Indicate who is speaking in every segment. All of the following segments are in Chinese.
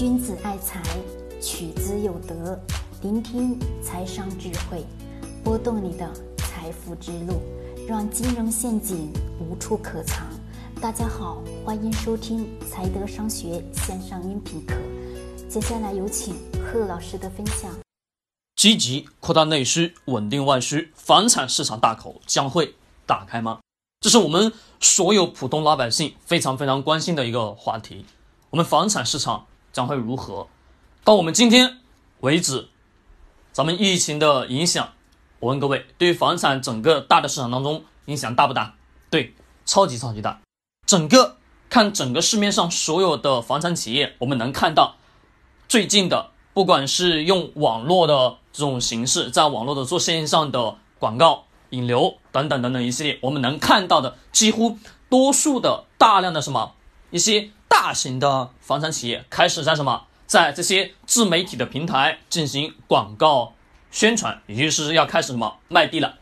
Speaker 1: 君子爱财，取之有德。聆听财商智慧，拨动你的财富之路，让金融陷阱无处可藏。大家好，欢迎收听财德商学线上音频课。接下来有请贺老师的分享。
Speaker 2: 积极扩大内需，稳定外需，房产市场大口将会打开吗？这是我们所有普通老百姓非常非常关心的一个话题。我们房产市场将会如何？到我们今天为止，咱们疫情的影响，我问各位，对于房产整个大的市场当中影响大不大？对，超级超级大。整个看整个市面上所有的房产企业，我们能看到最近的，不管是用网络的这种形式，在网络的做线上的广告引流等等等等一系列，我们能看到的几乎多数的大量的什么一些。大型的房产企业开始在什么，在这些自媒体的平台进行广告宣传，也就是要开始什么卖地了。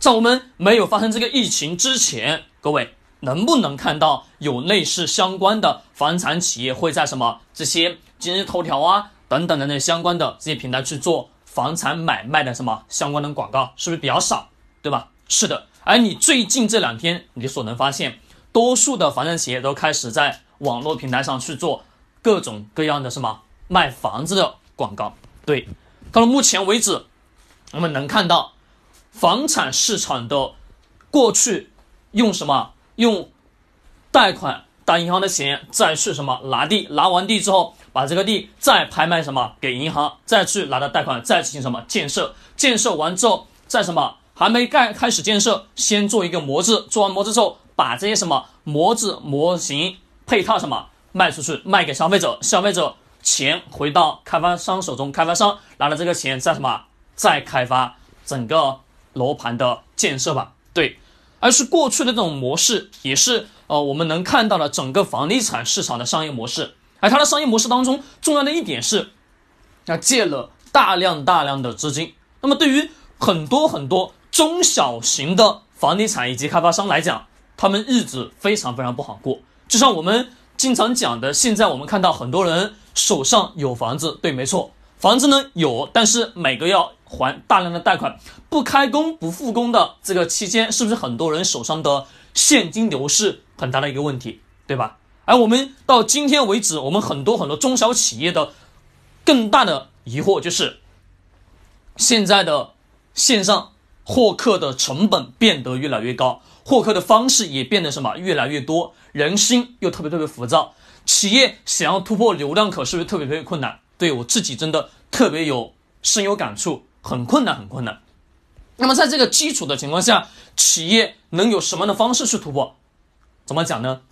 Speaker 2: 在我们没有发生这个疫情之前，各位能不能看到有类似相关的房产企业会在什么这些今日头条啊等等的那相关的这些平台去做房产买卖的什么相关的广告？是不是比较少，对吧？是的。而你最近这两天，你所能发现，多数的房产企业都开始在。网络平台上去做各种各样的什么卖房子的广告，对，到了目前为止，我们能看到房产市场的过去用什么用贷款打银行的钱，再去什么拿地，拿完地之后把这个地再拍卖什么给银行，再去拿到贷款，再进行什么建设，建设完之后再什么还没盖开始建设，先做一个模子，做完模子之后把这些什么模子模型。配套什么卖出去，卖给消费者，消费者钱回到开发商手中，开发商拿了这个钱再什么再开发整个楼盘的建设吧。对，而是过去的这种模式，也是呃我们能看到的整个房地产市场的商业模式。而它的商业模式当中重要的一点是，要借了大量大量的资金。那么对于很多很多中小型的房地产以及开发商来讲，他们日子非常非常不好过。就像我们经常讲的，现在我们看到很多人手上有房子，对，没错，房子呢有，但是每个要还大量的贷款，不开工不复工的这个期间，是不是很多人手上的现金流是很大的一个问题，对吧？而我们到今天为止，我们很多很多中小企业的更大的疑惑就是，现在的线上获客的成本变得越来越高。获客的方式也变得什么越来越多，人心又特别特别浮躁，企业想要突破流量口是不是特别特别困难？对我自己真的特别有深有感触，很困难很困难。那么在这个基础的情况下，企业能有什么样的方式去突破？怎么讲呢？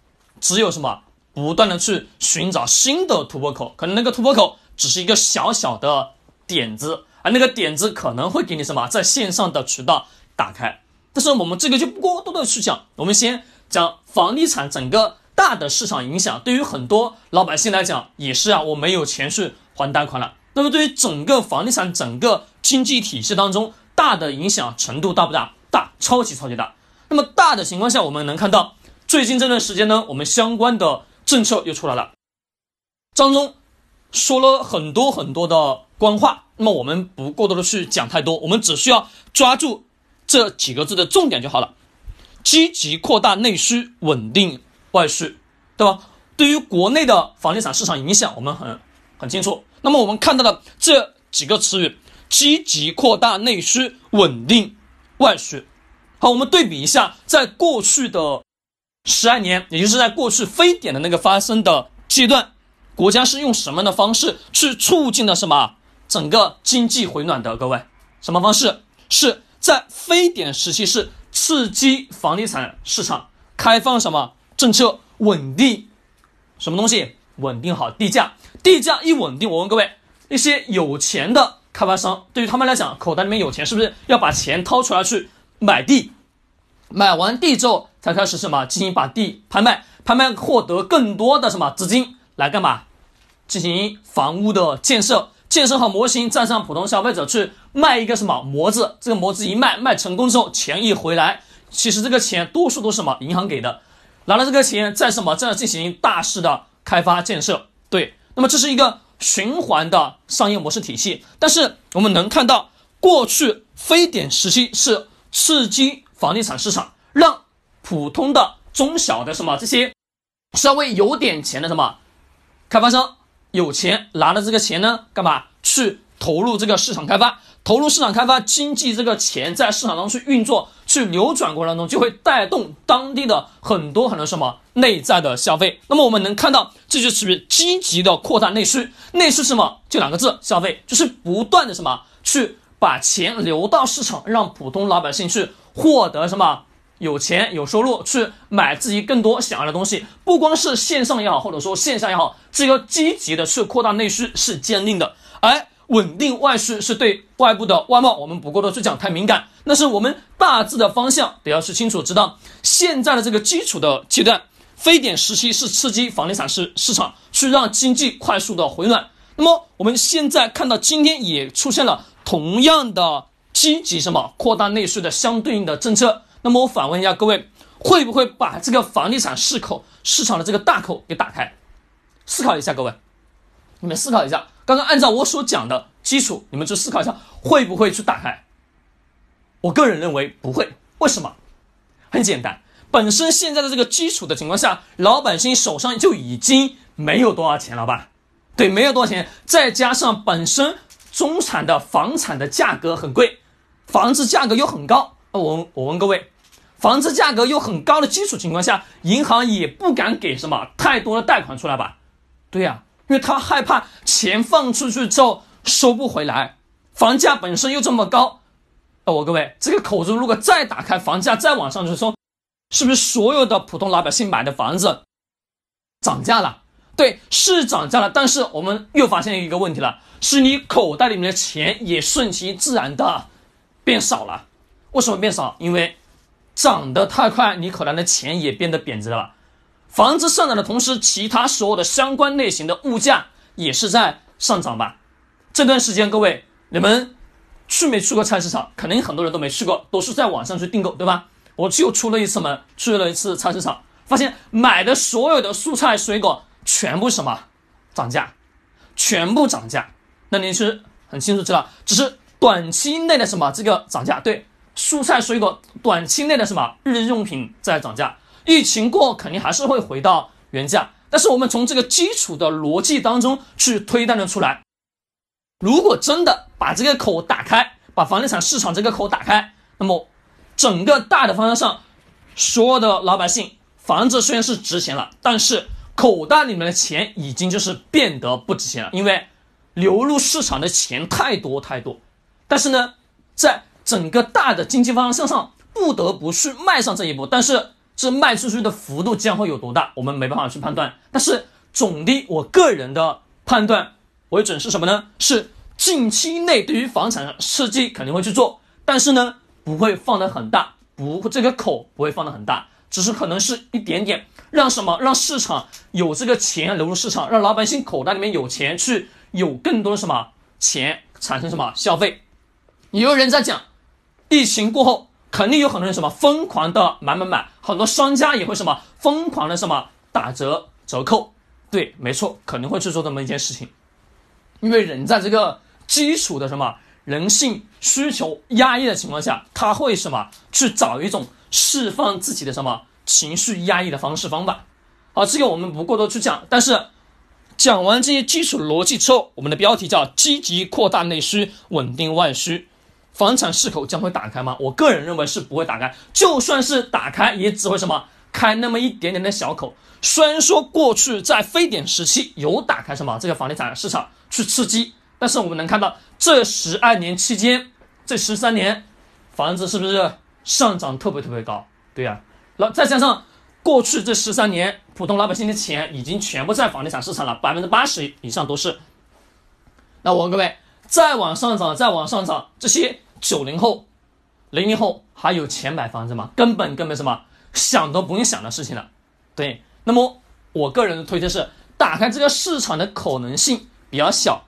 Speaker 2: 只有什么不断的去寻找新的突破口，可能那个突破口只是一个小小的点子，而那个点子可能会给你什么在线上的渠道打开。但是我们这个就不过多的去讲，我们先讲房地产整个大的市场影响。对于很多老百姓来讲，也是啊，我没有钱去还贷款了。那么对于整个房地产整个经济体系当中，大的影响程度大不大？大，超级超级大。那么大的情况下，我们能看到最近这段时间呢，我们相关的政策又出来了，当中说了很多很多的官话。那么我们不过多的去讲太多，我们只需要抓住。这几个字的重点就好了，积极扩大内需，稳定外需，对吧？对于国内的房地产市场影响，我们很很清楚。那么我们看到的这几个词语，积极扩大内需，稳定外需。好，我们对比一下，在过去的十二年，也就是在过去非典的那个发生的阶段，国家是用什么样的方式去促进的什么整个经济回暖的？各位，什么方式？是。在非典时期是刺激房地产市场，开放什么政策稳定，什么东西稳定好地价，地价一稳定，我问各位，那些有钱的开发商，对于他们来讲，口袋里面有钱，是不是要把钱掏出来去买地？买完地之后，才开始什么进行把地拍卖，拍卖获得更多的什么资金来干嘛？进行房屋的建设。建设好模型，再让普通消费者去卖一个什么模子，这个模子一卖，卖成功之后，钱一回来，其实这个钱多数都是什么银行给的，拿了这个钱再什么再进行大势的开发建设，对，那么这是一个循环的商业模式体系。但是我们能看到，过去非典时期是刺激房地产市场，让普通的中小的什么这些稍微有点钱的什么开发商有钱拿了这个钱呢，干嘛去投入这个市场开发？投入市场开发，经济这个钱在市场当中去运作、去流转过程当中，就会带动当地的很多很多什么内在的消费。那么我们能看到，这就属于积极的扩大内需。内需是什么？就两个字：消费。就是不断的什么去把钱流到市场，让普通老百姓去获得什么有钱有收入，去买自己更多想要的东西。不光是线上也好，或者说线下也好，这个积极的去扩大内需是坚定的。而稳定外需是对外部的外贸，我们不过多去讲太敏感。那是我们大致的方向，得要去清楚知道。现在的这个基础的阶段，非典时期是刺激房地产市市场，去让经济快速的回暖。那么我们现在看到今天也出现了同样的积极什么扩大内需的相对应的政策。那么我反问一下各位，会不会把这个房地产市口市场的这个大口给打开？思考一下，各位，你们思考一下。刚刚按照我所讲的基础，你们去思考一下，会不会去打开？我个人认为不会。为什么？很简单，本身现在的这个基础的情况下，老百姓手上就已经没有多少钱了吧？对，没有多少钱，再加上本身中产的房产的价格很贵，房子价格又很高。我我问各位，房子价格又很高的基础情况下，银行也不敢给什么太多的贷款出来吧？对呀。因为他害怕钱放出去之后收不回来，房价本身又这么高，我各位这个口子如果再打开，房价再往上去冲，是不是所有的普通老百姓买的房子涨价了？对，是涨价了，但是我们又发现一个问题了，是你口袋里面的钱也顺其自然的变少了。为什么变少？因为涨得太快，你口袋的钱也变得贬值了。房子上涨的同时，其他所有的相关类型的物价也是在上涨吧？这段时间，各位你们去没去过菜市场？肯定很多人都没去过，都是在网上去订购，对吧？我就出了一次门，去了一次菜市场，发现买的所有的蔬菜水果全部什么涨价，全部涨价。那你是很清楚知道，只是短期内的什么这个涨价？对，蔬菜水果短期内的什么日用品在涨价。疫情过肯定还是会回到原价，但是我们从这个基础的逻辑当中去推断的出来，如果真的把这个口打开，把房地产市场这个口打开，那么整个大的方向上，所有的老百姓房子虽然是值钱了，但是口袋里面的钱已经就是变得不值钱了，因为流入市场的钱太多太多，但是呢，在整个大的经济方向上不得不去迈上这一步，但是。这卖出去的幅度将会有多大？我们没办法去判断。但是总的，我个人的判断为准是什么呢？是近期内对于房产刺激肯定会去做，但是呢，不会放得很大，不这个口不会放得很大，只是可能是一点点，让什么让市场有这个钱流入市场，让老百姓口袋里面有钱去有更多的什么钱产生什么消费。也有人在讲，疫情过后。肯定有很多人什么疯狂的买买买，很多商家也会什么疯狂的什么打折折扣，对，没错，肯定会去做这么一件事情，因为人在这个基础的什么人性需求压抑的情况下，他会什么去找一种释放自己的什么情绪压抑的方式方法。好，这个我们不过多去讲，但是讲完这些基础逻辑之后，我们的标题叫积极扩大内需，稳定外需。房产市口将会打开吗？我个人认为是不会打开，就算是打开，也只会什么开那么一点点的小口。虽然说过去在非典时期有打开什么这个房地产市场去刺激，但是我们能看到这十二年期间，这十三年房子是不是上涨特别特别高？对呀，那再加上过去这十三年，普通老百姓的钱已经全部在房地产市场了，百分之八十以上都是。那我问各位，再往上涨，再往上涨，这些。九零后、零零后还有钱买房子吗？根本根本什么想都不用想的事情了。对，那么我个人的推荐是，打开这个市场的可能性比较小，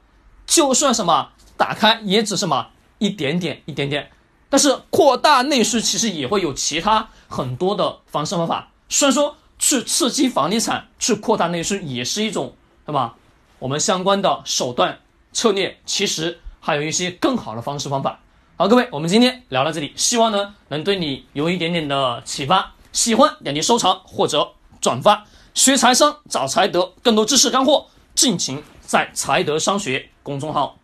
Speaker 2: 就算什么打开也只什么一点点、一点点。但是扩大内需其实也会有其他很多的方式方法。虽然说去刺激房地产、去扩大内需也是一种什么我们相关的手段策略，其实还有一些更好的方式方法。好，各位，我们今天聊到这里，希望呢能对你有一点点的启发。喜欢点击收藏或者转发。学财商找财德，更多知识干货，敬请在财德商学公众号。